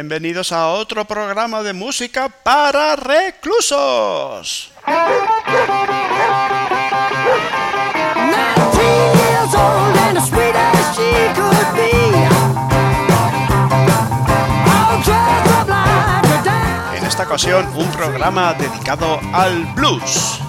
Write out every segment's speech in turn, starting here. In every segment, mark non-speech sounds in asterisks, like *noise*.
Bienvenidos a otro programa de música para reclusos. En esta ocasión, un programa dedicado al blues.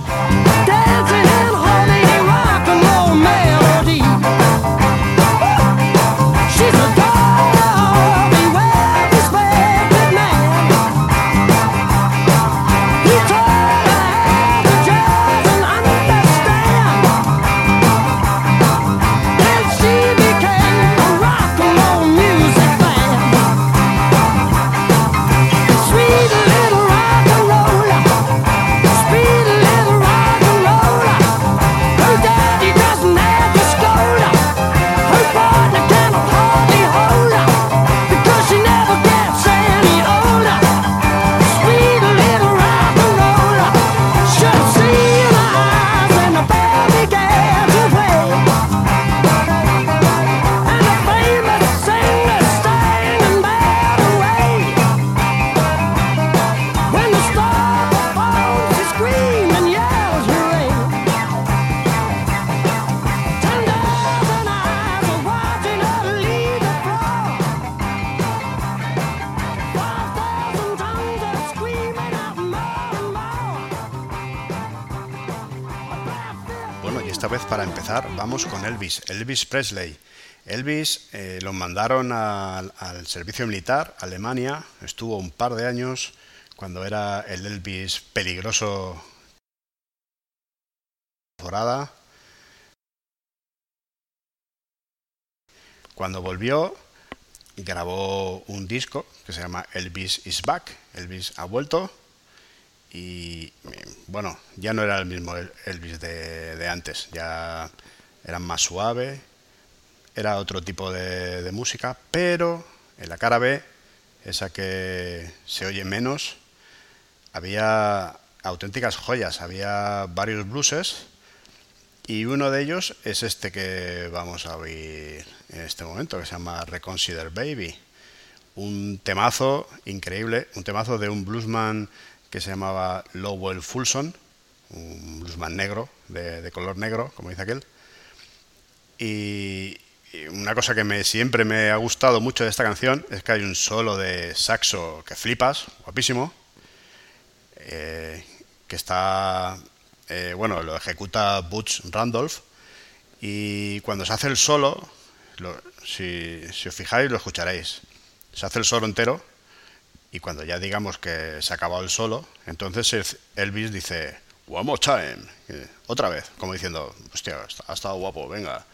Con Elvis, Elvis Presley. Elvis eh, lo mandaron al, servicio militar, Alemania, estuvo un par de años cuando era el Elvis peligroso. Cuando volvió, grabó un disco que se llama Elvis is Back, Elvis ha vuelto, y bueno, ya no era el mismo Elvis de, de antes, ya era más suave, era otro tipo de, música, pero en la cara B, esa que se oye menos, había auténticas joyas, había varios blueses y uno de ellos es este que vamos a oír en este momento, que se llama Reconsider Baby. Un temazo increíble, un temazo de un bluesman que se llamaba Lowell Fulson, un bluesman negro, de color negro, como dice aquel. Y, una cosa que me, siempre me ha gustado mucho de esta canción es que hay un solo de saxo que flipas, guapísimo, eh, que está, eh, bueno, lo ejecuta Butch Randolph. Y cuando se hace el solo, si, si os fijáis lo escucharéis, se hace el solo entero y cuando ya digamos que se ha acabado el solo, entonces Elvis dice, one more time, otra vez, como diciendo, hostia, ha estado guapo, venga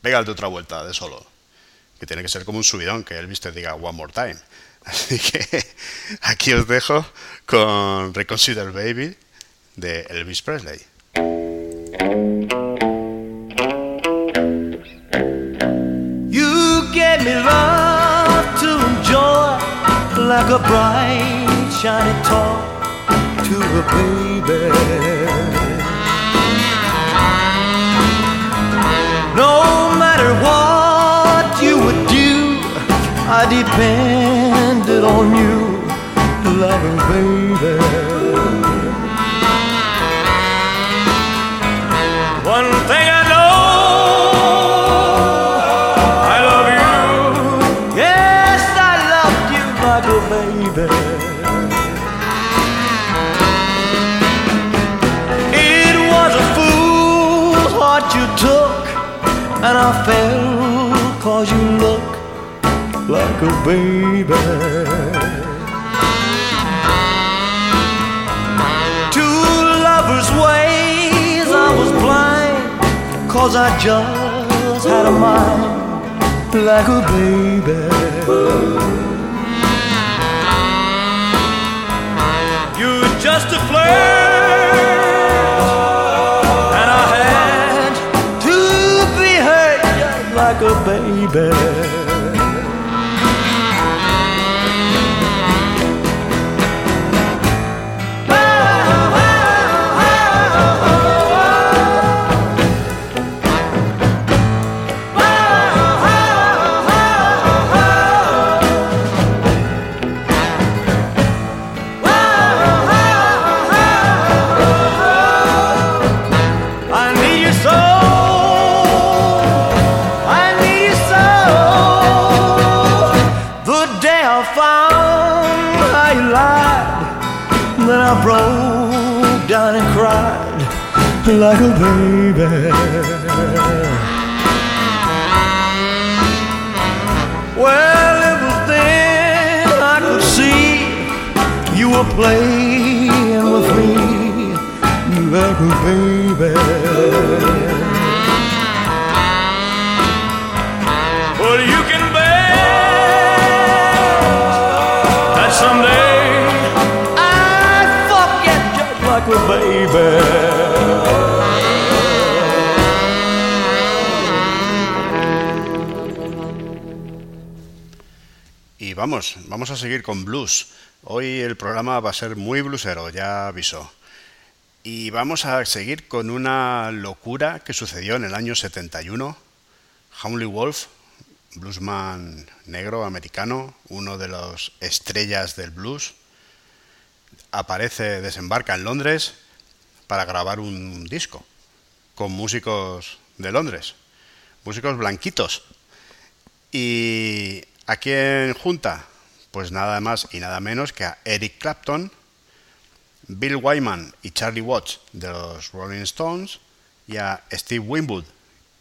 pégate otra vuelta de solo. Que tiene que ser como un subidón, que Elvis te diga one more time. *laughs* Así que aquí os dejo con Reconsider Baby de Elvis Presley. You like a bright shiny toy to a baby. No matter what you would do, I depended on you, like a baby. You're just a flirt like a baby. Like a baby. Well, it was then I could see you were playing with me like a baby. Vamos, vamos a seguir con blues. Hoy el programa va a ser muy bluesero, ya aviso. Y vamos a seguir con una locura que sucedió en el año 71. Howley Wolf, bluesman negro americano, uno de los estrellas del blues, aparece, desembarca en Londres para grabar un disco con músicos de Londres, músicos blanquitos. Y ¿A quién junta? Pues nada más y nada menos que a Eric Clapton, Bill Wyman y Charlie Watts de los Rolling Stones y a Steve Winwood,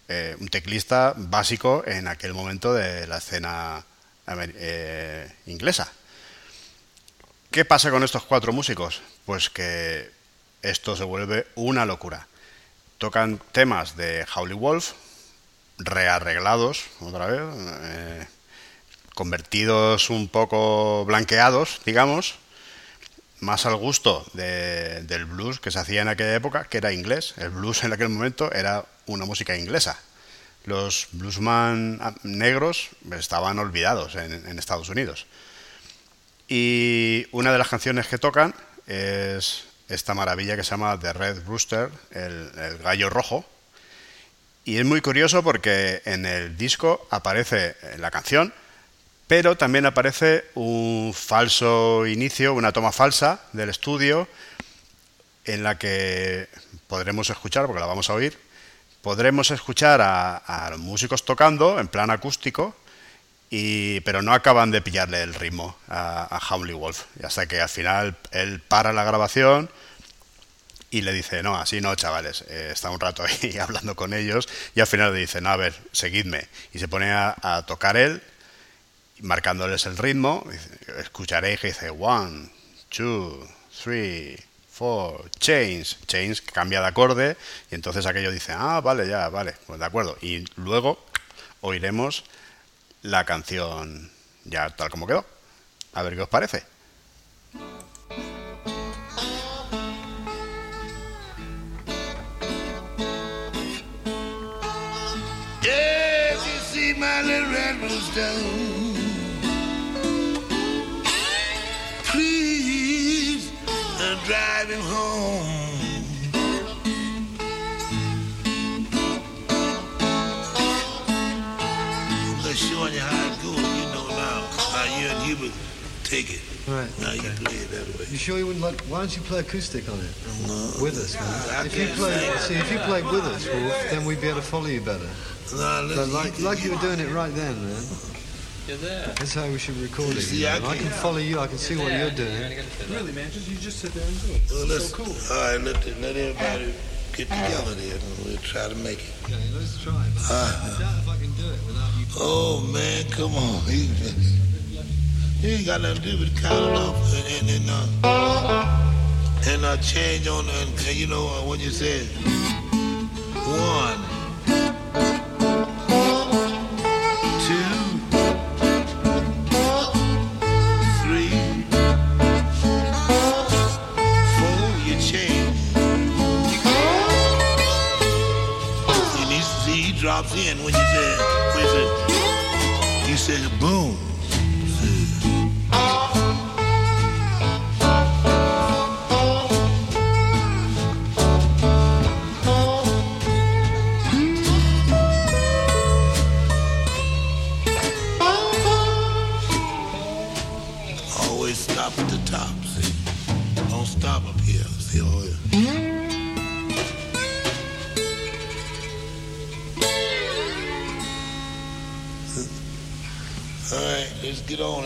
eh, un teclista básico en aquel momento de la escena eh, inglesa. ¿Qué pasa con estos cuatro músicos? Pues que esto se vuelve una locura. Tocan temas de Howley Wolf, rearreglados otra vez. Eh, convertidos un poco blanqueados, digamos, más al gusto de, del blues que se hacía en aquella época, que era inglés. El blues en aquel momento era una música inglesa. Los bluesman negros estaban olvidados en, en Estados Unidos. Y una de las canciones que tocan es esta maravilla que se llama The Red Rooster, el, el gallo rojo. Y es muy curioso porque en el disco aparece la canción, pero también aparece un falso inicio, una toma falsa del estudio en la que podremos escuchar, porque la vamos a oír, podremos escuchar a, los músicos tocando en plan acústico, y, pero no acaban de pillarle el ritmo a, a Howley Wolf. Hasta que al final él para la grabación y le dice, no, así no, chavales. Eh, está un rato ahí *laughs* hablando con ellos y al final le dice, no, a ver, seguidme. Y se pone a tocar él marcándoles el ritmo, escucharéis que dice one, two, three, four, change, change, cambia de acorde, y entonces aquello dice, ah, vale, ya, vale, pues de acuerdo. Y luego oiremos la canción ya tal como quedó. A ver qué os parece. You see my little red. Home. Just showing you how it goes. You know now how you and Hubert take it. Right. Now you play it that way. You sure you wouldn't like? Why don't you play acoustic on it No. with us, man? If you play, see, if you played with us, Wolf, then we'd be able to follow you better. No, listen, like, you, like you were doing it right then, man. You're there. That's how we should record it. See, you I know? I can't- follow you. I can see what you're doing. Really, man, just you just sit there and do it. Well, It's so cool. All right, let, the, let everybody get together there and we'll try to make it. Okay, let's try. But Uh, I doubt if I can do it without you. oh, man, come on. He, just, you ain't got nothing to do but count it off and, and, and, uh, and uh, change on, and, and you know, uh, when you said. one,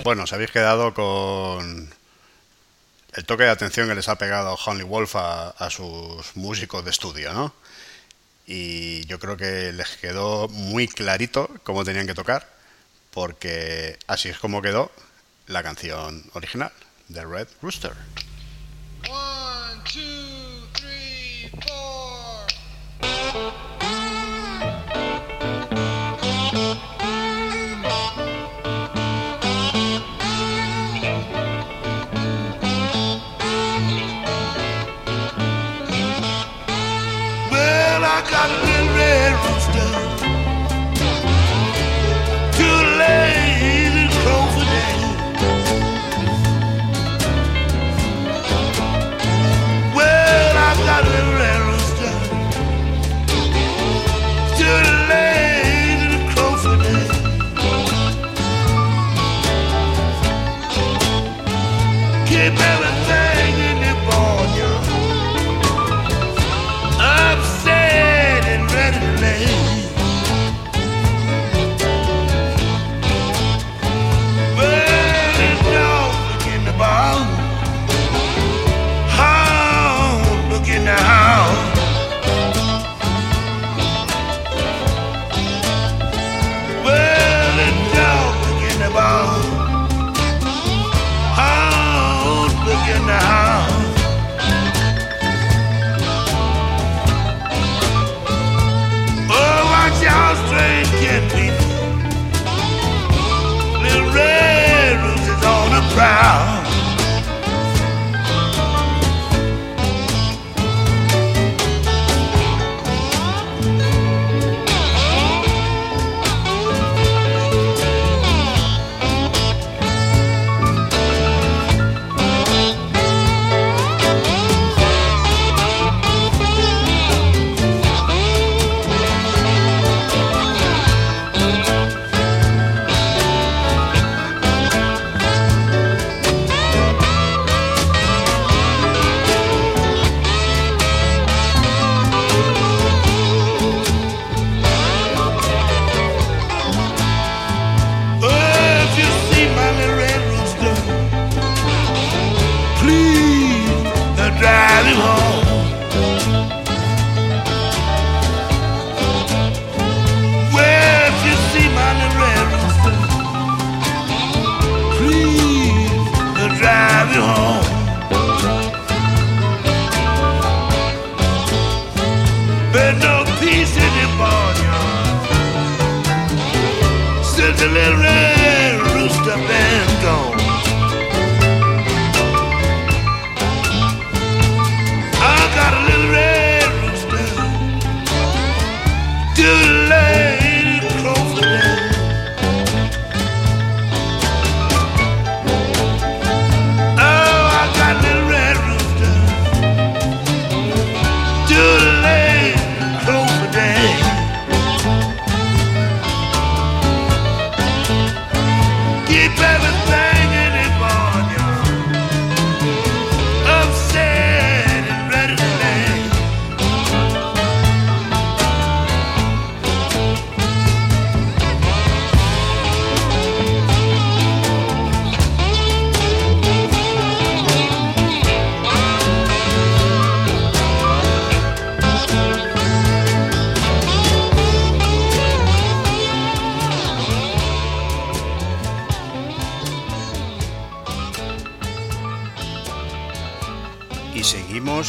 Bueno, os habéis quedado con el toque de atención que les ha pegado Honey Wolf a, a sus músicos de estudio, ¿no? Y yo creo que les quedó muy clarito cómo tenían que tocar, porque así es como quedó la canción original de Red Rooster. Well, I got a little red rooster. Rooster been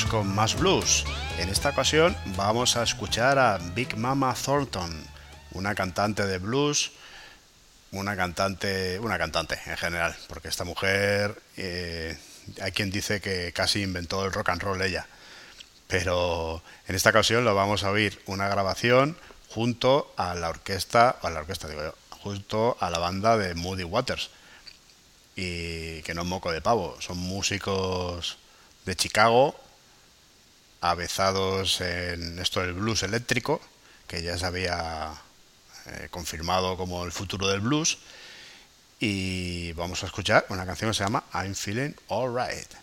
con más blues. En esta ocasión vamos a escuchar a Big Mama Thornton, una cantante de blues, una cantante, una cantante en general, porque esta mujer eh, hay quien dice que casi inventó el rock and roll ella. Pero en esta ocasión lo vamos a oír una grabación junto a la orquesta, a la orquesta digo yo, junto a la banda de Moody Waters. Y que no es moco de pavo, son músicos de Chicago, avezados en esto del blues eléctrico, que ya se había eh, confirmado como el futuro del blues. Y vamos a escuchar una canción que se llama I'm Feeling Alright.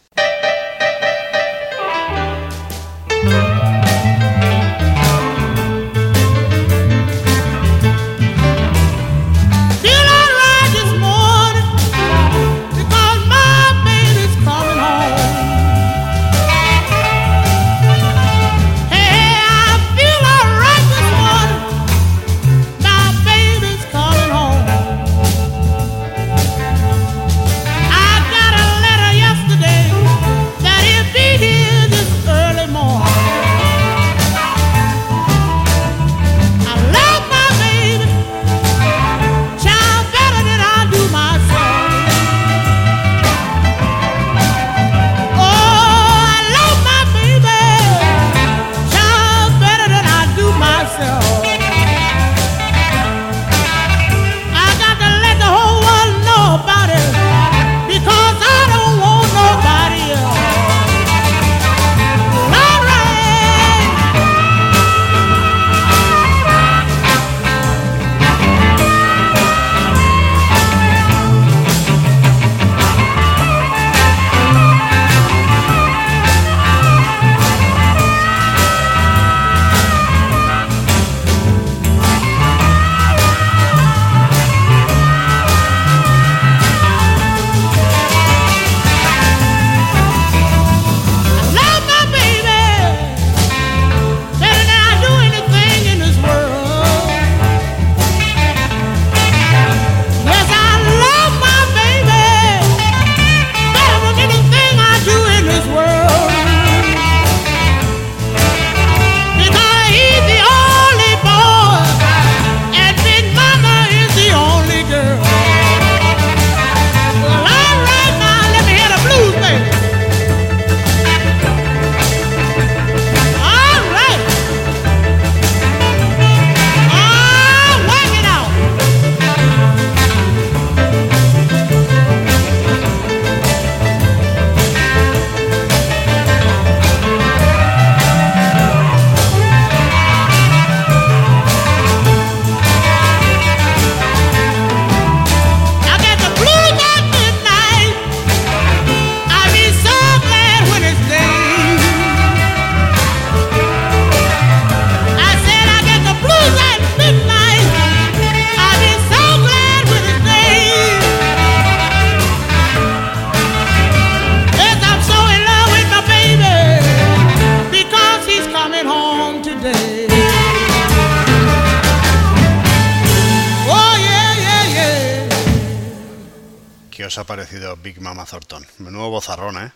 Os ha parecido Big Mama Thornton? Menudo bozarrón, ¿eh?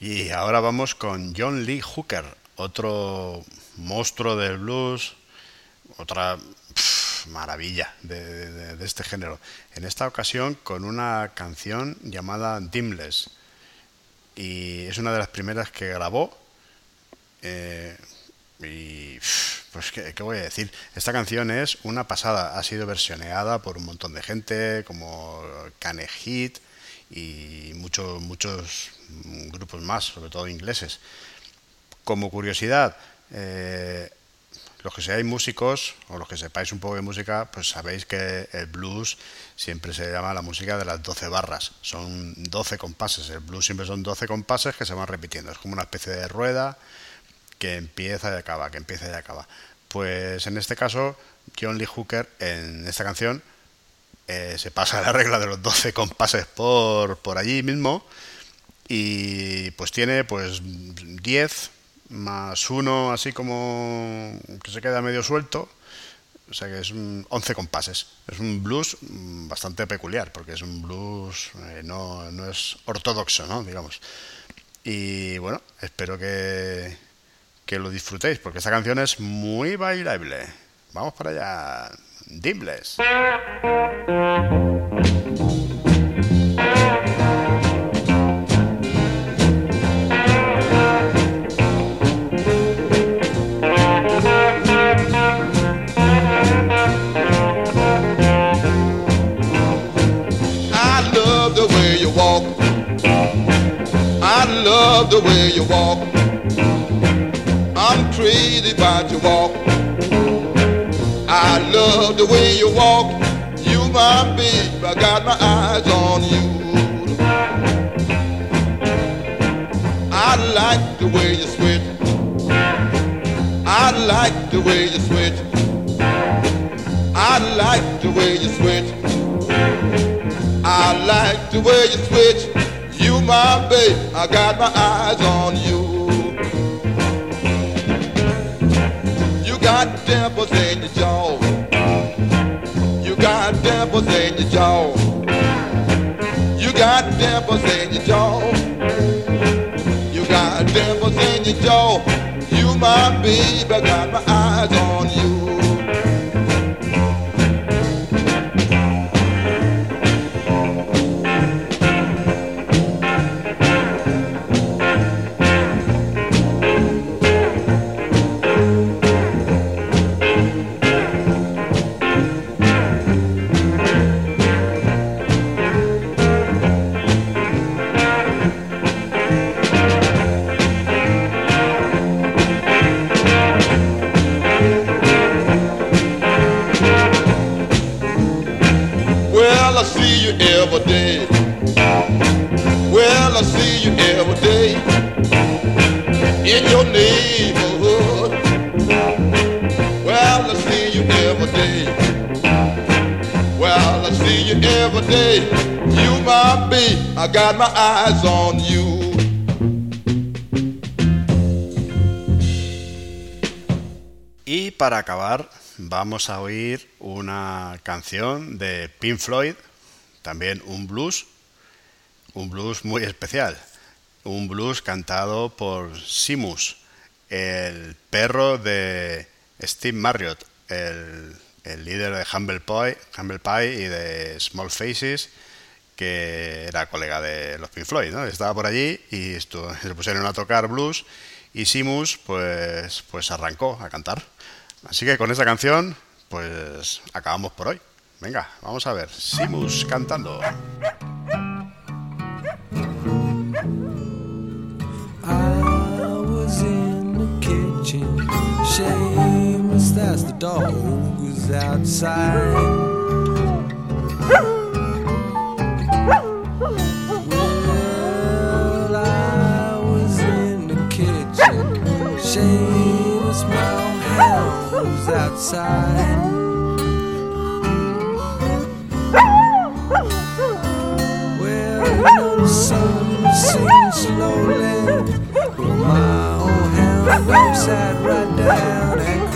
Y ahora vamos con John Lee Hooker, otro monstruo del blues, otra pf, maravilla de, de- de este género. En esta ocasión con una canción llamada Dimless. Y es una de las primeras que grabó. Eh, y pues ¿qué, qué voy a decir. Esta canción es una pasada. Ha sido versioneada por un montón de gente como Kane Hit y muchos muchos grupos más, sobre todo ingleses. Como curiosidad, eh, los que seáis músicos o los que sepáis un poco de música, pues sabéis que el blues siempre se llama la música de las 12 barras. Son 12 compases. El blues siempre son 12 compases que se van repitiendo. Es como una especie de rueda que empieza y acaba, que empieza y acaba. Pues en este caso, John Lee Hooker en esta canción eh, se pasa la regla de los 12 compases por, por allí mismo y pues tiene pues 10 más uno así como que se queda medio suelto. O sea que es un 11 compases. Es un blues mm, bastante peculiar porque es un blues eh, no, no es ortodoxo no digamos. Y bueno espero que que lo disfrutéis porque esta canción es muy bailable. Vamos para allá. Dimless I got my eyes on you. I like the way you sweat. I like the way you sweat. I like the way you sweat. I like the way you switch. You my babe, I got my eyes on. You your jaw. You got dimples in your jaw. You got dimples in your jaw. You my baby, got my eyes I got my eyes on you. Y para acabar, vamos a oír una canción de Pink Floyd, también un blues, un blues muy especial, un blues cantado por Simus, el perro de Steve Marriott, el, el líder de Humble Pie, Humble Pie y de Small Faces, que era colega de los Pink Floyd, ¿no? Estaba por allí y esto, se pusieron a tocar blues y Simus pues, pues arrancó a cantar. Así que con esta canción pues acabamos por hoy. Venga, vamos a ver. Simus cantando. Shameless, that's the dog who's outside. Hound who's outside. You the sun sinks slowly. My old hound sat right down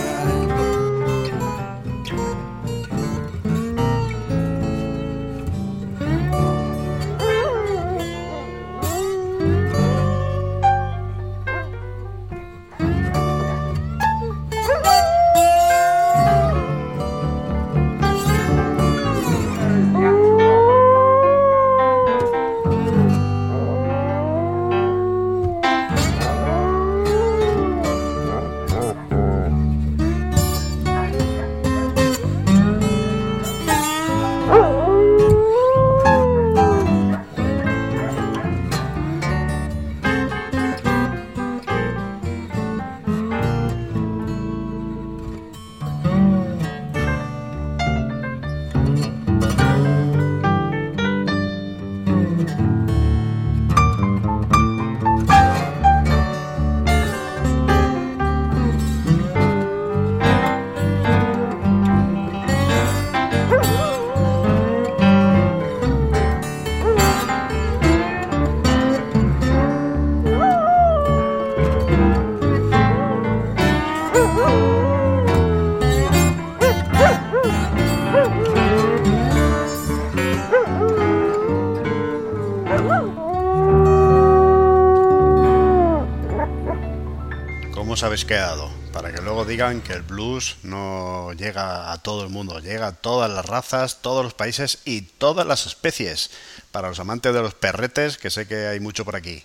habéis quedado, para que luego digan que el blues no llega a todo el mundo, llega a todas las razas, todos los países y todas las especies. Para los amantes de los perretes, que sé que hay mucho por aquí.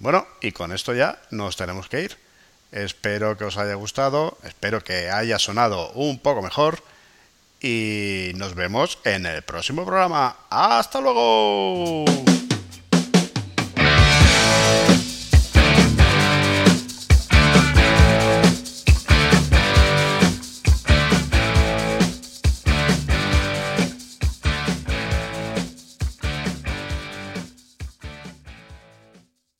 Bueno, y con esto ya nos tenemos que ir. Espero que os haya gustado, espero que haya sonado un poco mejor y nos vemos en el próximo programa. ¡Hasta luego!